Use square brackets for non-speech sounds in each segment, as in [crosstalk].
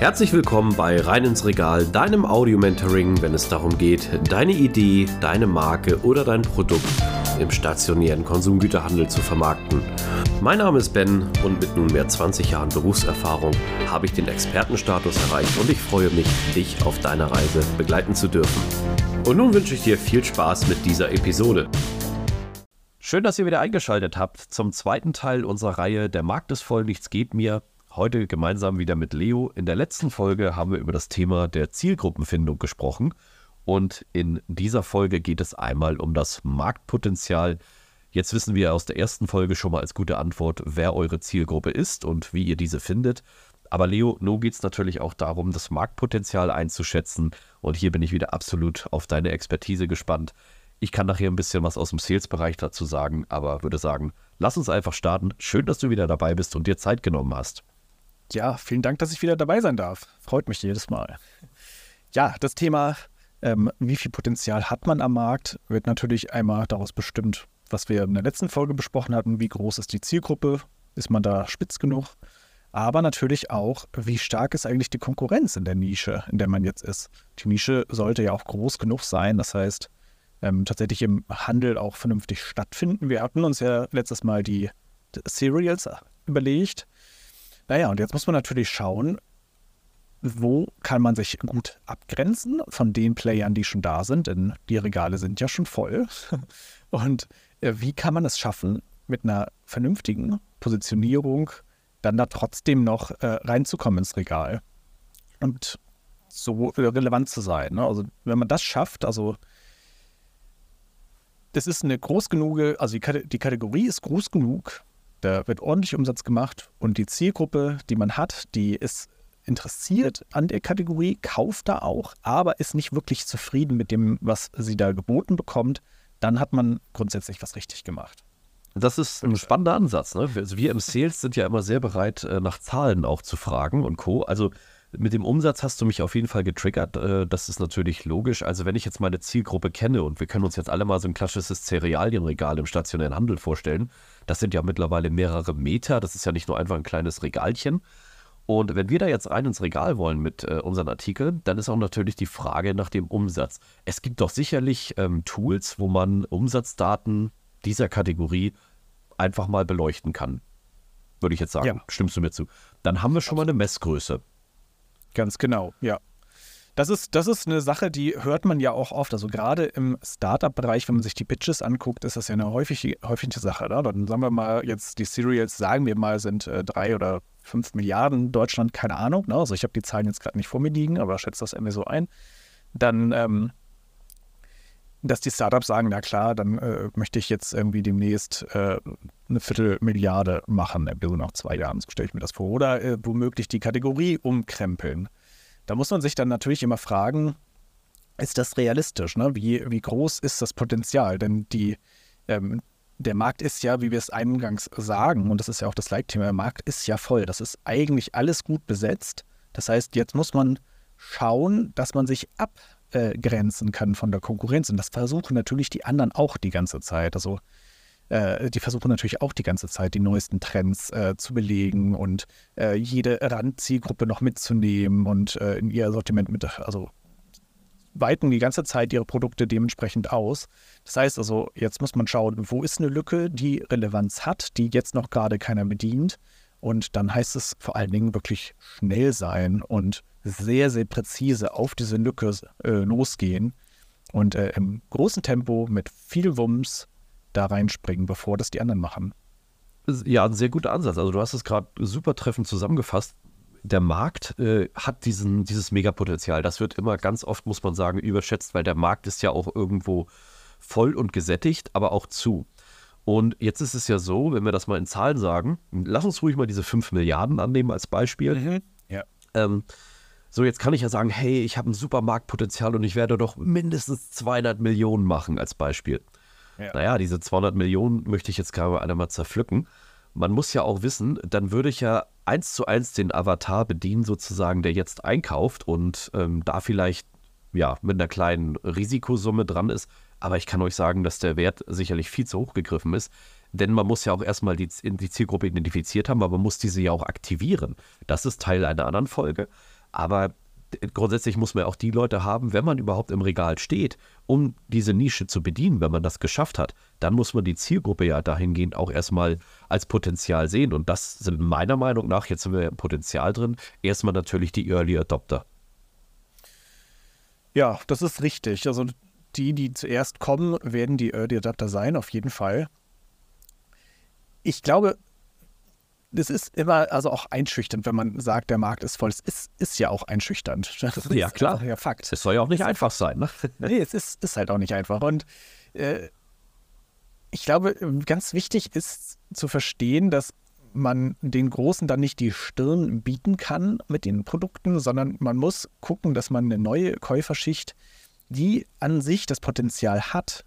Herzlich willkommen bei Rein ins Regal, deinem Audio-Mentoring, wenn es darum geht, deine Idee, deine Marke oder dein Produkt im stationären Konsumgüterhandel zu vermarkten. Mein Name ist Ben und mit nunmehr 20 Jahren Berufserfahrung habe ich den Expertenstatus erreicht und ich freue mich, dich auf deiner Reise begleiten zu dürfen. Und nun wünsche ich dir viel Spaß mit dieser Episode. Schön, dass ihr wieder eingeschaltet habt zum zweiten Teil unserer Reihe Der Markt ist voll, nichts geht mir. Heute gemeinsam wieder mit Leo. In der letzten Folge haben wir über das Thema der Zielgruppenfindung gesprochen. Und in dieser Folge geht es einmal um das Marktpotenzial. Jetzt wissen wir aus der ersten Folge schon mal als gute Antwort, wer eure Zielgruppe ist und wie ihr diese findet. Aber Leo, nun geht es natürlich auch darum, das Marktpotenzial einzuschätzen. Und hier bin ich wieder absolut auf deine Expertise gespannt. Ich kann nachher ein bisschen was aus dem Sales-Bereich dazu sagen, aber würde sagen, lass uns einfach starten. Schön, dass du wieder dabei bist und dir Zeit genommen hast. Ja, vielen Dank, dass ich wieder dabei sein darf. Freut mich jedes Mal. Ja, das Thema ähm, wie viel Potenzial hat man am Markt, wird natürlich einmal daraus bestimmt, was wir in der letzten Folge besprochen hatten, wie groß ist die Zielgruppe, ist man da spitz genug, aber natürlich auch, wie stark ist eigentlich die Konkurrenz in der Nische, in der man jetzt ist. Die Nische sollte ja auch groß genug sein, das heißt, ähm, tatsächlich im Handel auch vernünftig stattfinden. Wir hatten uns ja letztes Mal die Serials überlegt. Naja, und jetzt muss man natürlich schauen, wo kann man sich gut abgrenzen von den Playern, die schon da sind, denn die Regale sind ja schon voll. [laughs] Und äh, wie kann man es schaffen, mit einer vernünftigen Positionierung dann da trotzdem noch äh, reinzukommen ins Regal und so relevant zu sein. Ne? Also wenn man das schafft, also das ist eine groß genug, also die, die Kategorie ist groß genug, da wird ordentlich Umsatz gemacht und die Zielgruppe, die man hat, die ist interessiert an der Kategorie, kauft da auch, aber ist nicht wirklich zufrieden mit dem, was sie da geboten bekommt, dann hat man grundsätzlich was richtig gemacht. Das ist ein spannender Ansatz. Ne? Also wir im Sales sind ja immer sehr bereit, äh, nach Zahlen auch zu fragen und Co. Also mit dem Umsatz hast du mich auf jeden Fall getriggert. Äh, das ist natürlich logisch. Also wenn ich jetzt meine Zielgruppe kenne und wir können uns jetzt alle mal so ein klassisches Cerealienregal im stationären Handel vorstellen, das sind ja mittlerweile mehrere Meter. Das ist ja nicht nur einfach ein kleines Regalchen, und wenn wir da jetzt rein ins Regal wollen mit äh, unseren Artikeln, dann ist auch natürlich die Frage nach dem Umsatz. Es gibt doch sicherlich ähm, Tools, wo man Umsatzdaten dieser Kategorie einfach mal beleuchten kann. Würde ich jetzt sagen. Ja. Stimmst du mir zu? Dann haben wir schon mal eine Messgröße. Ganz genau, ja. Das ist, das ist eine Sache, die hört man ja auch oft. Also gerade im Startup-Bereich, wenn man sich die Pitches anguckt, ist das ja eine häufige, häufige Sache. Ne? Dann sagen wir mal jetzt, die Serials, sagen wir mal, sind äh, drei oder fünf Milliarden Deutschland, keine Ahnung. Ne? Also ich habe die Zahlen jetzt gerade nicht vor mir liegen, aber schätze das irgendwie so ein. Dann, ähm, dass die Startups sagen, na klar, dann äh, möchte ich jetzt irgendwie demnächst äh, eine Viertelmilliarde machen, irgendwie so nach zwei Jahren, so stelle ich mir das vor. Oder äh, womöglich die Kategorie umkrempeln. Da muss man sich dann natürlich immer fragen, ist das realistisch? Ne? Wie, wie groß ist das Potenzial? Denn die, ähm, der Markt ist ja, wie wir es eingangs sagen, und das ist ja auch das Leitthema, der Markt ist ja voll. Das ist eigentlich alles gut besetzt. Das heißt, jetzt muss man schauen, dass man sich abgrenzen kann von der Konkurrenz. Und das versuchen natürlich die anderen auch die ganze Zeit. Also äh, die versuchen natürlich auch die ganze Zeit die neuesten Trends äh, zu belegen und äh, jede Randzielgruppe noch mitzunehmen und äh, in ihr Sortiment mit, also weiten die ganze Zeit ihre Produkte dementsprechend aus. Das heißt also, jetzt muss man schauen, wo ist eine Lücke, die Relevanz hat, die jetzt noch gerade keiner bedient. Und dann heißt es vor allen Dingen wirklich schnell sein und sehr, sehr präzise auf diese Lücke äh, losgehen und äh, im großen Tempo mit viel Wumms da reinspringen, bevor das die anderen machen. Ja, ein sehr guter Ansatz. Also du hast es gerade super treffend zusammengefasst. Der Markt äh, hat diesen, dieses Megapotenzial. Das wird immer ganz oft, muss man sagen, überschätzt, weil der Markt ist ja auch irgendwo voll und gesättigt, aber auch zu. Und jetzt ist es ja so, wenn wir das mal in Zahlen sagen, lass uns ruhig mal diese 5 Milliarden annehmen als Beispiel. Mhm. Ja. Ähm, so, jetzt kann ich ja sagen, hey, ich habe ein super Marktpotenzial und ich werde doch mindestens 200 Millionen machen als Beispiel. Ja. Naja, diese 200 Millionen möchte ich jetzt gerade einmal zerpflücken. Man muss ja auch wissen, dann würde ich ja eins zu eins den Avatar bedienen, sozusagen, der jetzt einkauft und ähm, da vielleicht ja mit einer kleinen Risikosumme dran ist. Aber ich kann euch sagen, dass der Wert sicherlich viel zu hoch gegriffen ist. Denn man muss ja auch erstmal die, die Zielgruppe identifiziert haben, aber man muss diese ja auch aktivieren. Das ist Teil einer anderen Folge. Aber grundsätzlich muss man auch die Leute haben, wenn man überhaupt im Regal steht, um diese Nische zu bedienen, wenn man das geschafft hat, dann muss man die Zielgruppe ja dahingehend auch erstmal als Potenzial sehen. Und das sind meiner Meinung nach, jetzt sind wir im Potenzial drin, erstmal natürlich die Early Adopter. Ja, das ist richtig. Also die, die zuerst kommen, werden die Early Adapter sein, auf jeden Fall. Ich glaube, das ist immer also auch einschüchternd, wenn man sagt, der Markt ist voll. Es ist, ist ja auch einschüchternd. [laughs] ja, klar. Ja, Fakt. Es soll ja auch nicht einfach sein. Ne? [laughs] nee, es ist, ist halt auch nicht einfach. Und äh, ich glaube, ganz wichtig ist zu verstehen, dass man den Großen dann nicht die Stirn bieten kann mit den Produkten, sondern man muss gucken, dass man eine neue Käuferschicht, die an sich das Potenzial hat,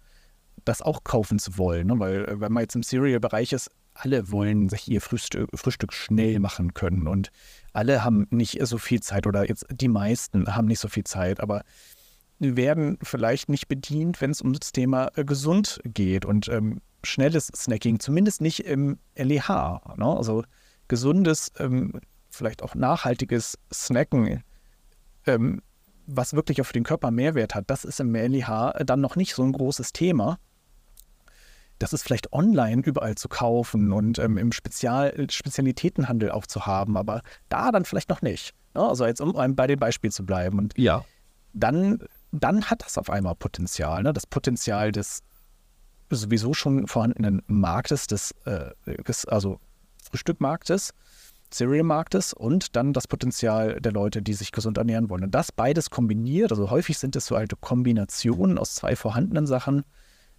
das auch kaufen zu wollen. Ne? Weil äh, wenn man jetzt im Cereal-Bereich ist, alle wollen sich ihr Frühstück, Frühstück schnell machen können und alle haben nicht so viel Zeit oder jetzt die meisten haben nicht so viel Zeit, aber werden vielleicht nicht bedient, wenn es um das Thema äh, gesund geht und ähm, schnelles Snacking, zumindest nicht im LEH. Ne? Also gesundes, ähm, vielleicht auch nachhaltiges Snacken, ähm, was wirklich auf den Körper Mehrwert hat, das ist im LEH dann noch nicht so ein großes Thema. Das ist vielleicht online überall zu kaufen und ähm, im Spezial Spezialitätenhandel auch zu haben, aber da dann vielleicht noch nicht. Ne? Also jetzt um bei dem Beispiel zu bleiben. Und ja. dann, dann hat das auf einmal Potenzial. Ne? Das Potenzial des sowieso schon vorhandenen Marktes, des, äh, des also Frühstückmarktes, Cereal-Marktes und dann das Potenzial der Leute, die sich gesund ernähren wollen. Und das beides kombiniert, also häufig sind es so alte Kombinationen aus zwei vorhandenen Sachen,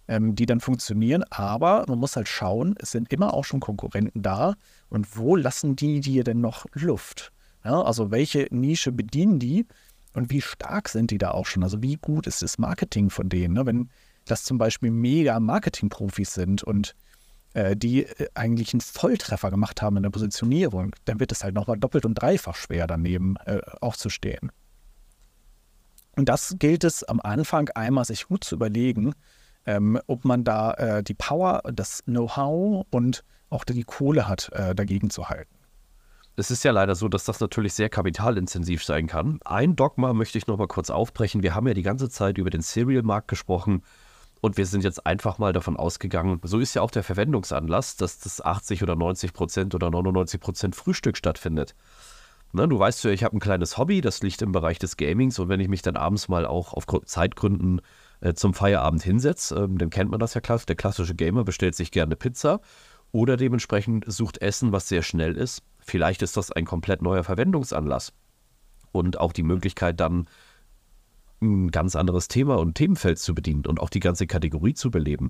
ähm, die dann funktionieren, aber man muss halt schauen, es sind immer auch schon Konkurrenten da und wo lassen die dir denn noch Luft? Ja, also welche Nische bedienen die und wie stark sind die da auch schon? Also wie gut ist das Marketing von denen? Ne? Wenn das zum Beispiel mega Marketing-Profis sind und äh, die äh, eigentlich einen Volltreffer gemacht haben in der Positionierung, dann wird es halt nochmal doppelt und dreifach schwer daneben äh, auch. Und das gilt es am Anfang einmal sich gut zu überlegen, ähm, ob man da äh, die Power, das Know-how und auch die Kohle hat, äh, dagegen zu halten. Es ist ja leider so, dass das natürlich sehr kapitalintensiv sein kann. Ein Dogma möchte ich noch mal kurz aufbrechen. Wir haben ja die ganze Zeit über den Serial-Markt gesprochen und wir sind jetzt einfach mal davon ausgegangen, so ist ja auch der Verwendungsanlass, dass das 80 oder 90 Prozent oder 99 Prozent Frühstück stattfindet. Ne, du weißt ja, ich habe ein kleines Hobby, das liegt im Bereich des Gamings und wenn ich mich dann abends mal auch auf Zeitgründen äh, zum Feierabend hinsetze, ähm, dann kennt man das ja klar, der klassische Gamer bestellt sich gerne Pizza oder dementsprechend sucht Essen, was sehr schnell ist. Vielleicht ist das ein komplett neuer Verwendungsanlass und auch die Möglichkeit dann ein ganz anderes Thema und Themenfeld zu bedienen und auch die ganze Kategorie zu beleben,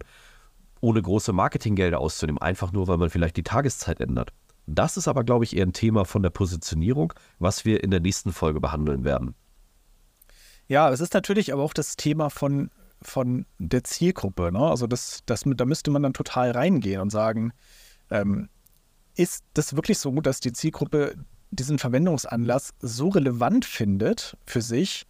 ohne große Marketinggelder auszunehmen, einfach nur, weil man vielleicht die Tageszeit ändert. Das ist aber, glaube ich, eher ein Thema von der Positionierung, was wir in der nächsten Folge behandeln werden. Ja, es ist natürlich aber auch das Thema von, von der Zielgruppe. Ne? Also das, das, da müsste man dann total reingehen und sagen, ähm, ist das wirklich so, dass die Zielgruppe diesen Verwendungsanlass so relevant findet für sich,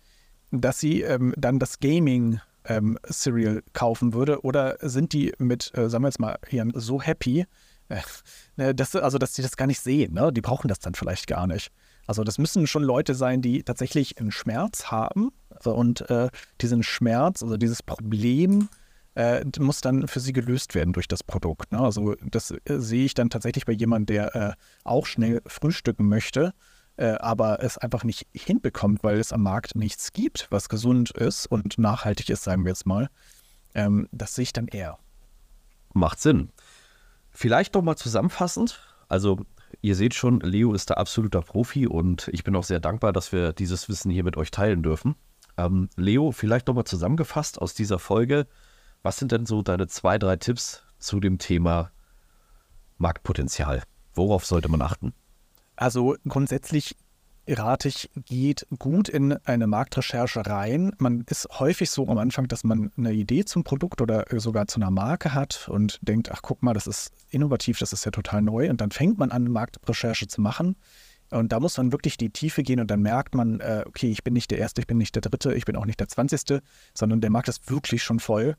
dass sie ähm, dann das Gaming ähm, Serial kaufen würde? Oder sind die mit, äh, sagen wir jetzt mal, hier so happy, äh, ne, dass, also dass sie das gar nicht sehen? Ne? Die brauchen das dann vielleicht gar nicht. Also das müssen schon Leute sein, die tatsächlich einen Schmerz haben und äh, diesen Schmerz, also dieses Problem, äh, muss dann für sie gelöst werden durch das Produkt. Ne? Also das äh, sehe ich dann tatsächlich bei jemandem, der äh, auch schnell frühstücken möchte äh, aber es einfach nicht hinbekommt, weil es am Markt nichts gibt, was gesund ist und nachhaltig ist, sagen wir jetzt mal. Ähm, das sehe ich dann eher. Macht Sinn. Vielleicht nochmal zusammenfassend. Also, ihr seht schon, Leo ist da absoluter Profi und ich bin auch sehr dankbar, dass wir dieses Wissen hier mit euch teilen dürfen. Ähm, Leo, vielleicht nochmal zusammengefasst aus dieser Folge. Was sind denn so deine zwei, drei Tipps zu dem Thema Marktpotenzial? Worauf sollte man achten? Also grundsätzlich rate ich, geht gut in eine Marktrecherche rein. Man ist häufig so am Anfang, dass man eine Idee zum Produkt oder sogar zu einer Marke hat und denkt, ach guck mal, das ist innovativ, das ist ja total neu. Und dann fängt man an, Marktrecherche zu machen. Und da muss man wirklich die Tiefe gehen und dann merkt man, äh, okay, ich bin nicht der Erste, ich bin nicht der Dritte, ich bin auch nicht der Zwanzigste, sondern der Markt ist wirklich schon voll.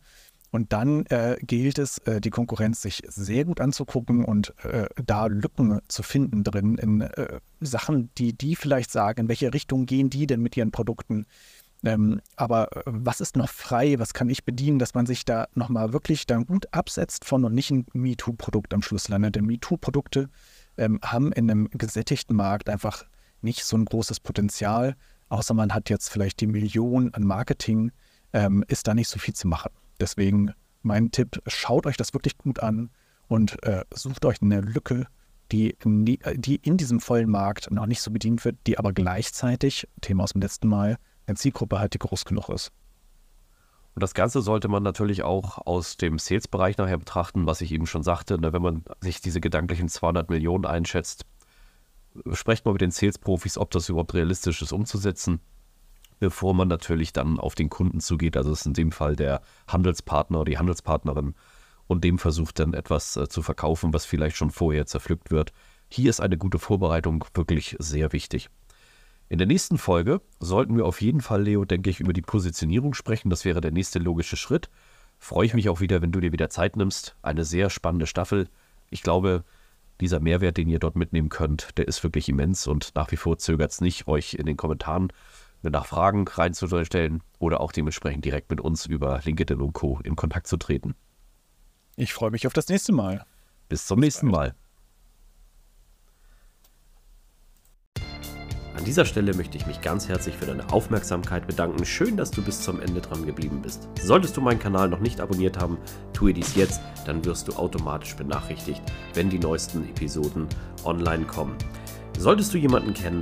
Und dann äh, gilt es, äh, die Konkurrenz sich sehr gut anzugucken und äh, da Lücken zu finden drin in äh, Sachen, die die vielleicht sagen, in welche Richtung gehen die denn mit ihren Produkten. Ähm, aber äh, was ist noch frei, was kann ich bedienen, dass man sich da nochmal wirklich dann gut absetzt von und nicht ein MeToo-Produkt am Schluss landet. Denn MeToo-Produkte ähm, haben in einem gesättigten Markt einfach nicht so ein großes Potenzial, außer man hat jetzt vielleicht die Millionen an Marketing, ähm, ist da nicht so viel zu machen. Deswegen mein Tipp, schaut euch das wirklich gut an und äh, sucht euch eine Lücke, die, die in diesem vollen Markt noch nicht so bedient wird, die aber gleichzeitig, Thema aus dem letzten Mal, eine Zielgruppe hat, die groß genug ist. Und das Ganze sollte man natürlich auch aus dem Sales-Bereich nachher betrachten, was ich eben schon sagte. Ne, wenn man sich diese gedanklichen 200 Millionen einschätzt, sprecht mal mit den Sales-Profis, ob das überhaupt realistisch ist umzusetzen bevor man natürlich dann auf den Kunden zugeht. Also es ist in dem Fall der Handelspartner oder die Handelspartnerin und dem versucht dann etwas äh, zu verkaufen, was vielleicht schon vorher zerpflückt wird. Hier ist eine gute Vorbereitung wirklich sehr wichtig. In der nächsten Folge sollten wir auf jeden Fall, Leo, denke ich, über die Positionierung sprechen. Das wäre der nächste logische Schritt. Freue ich mich auch wieder, wenn du dir wieder Zeit nimmst. Eine sehr spannende Staffel. Ich glaube, dieser Mehrwert, den ihr dort mitnehmen könnt, der ist wirklich immens und nach wie vor zögert es nicht, euch in den Kommentaren nach Fragen reinzustellen oder auch dementsprechend direkt mit uns über LinkedIn und Co. in Kontakt zu treten. Ich freue mich auf das nächste Mal. Bis zum Bis nächsten bald. Mal. An dieser Stelle möchte ich mich ganz herzlich für deine Aufmerksamkeit bedanken. Schön, dass du bis zum Ende dran geblieben bist. Solltest du meinen Kanal noch nicht abonniert haben, tue dies jetzt, dann wirst du automatisch benachrichtigt, wenn die neuesten Episoden online kommen. Solltest du jemanden kennen,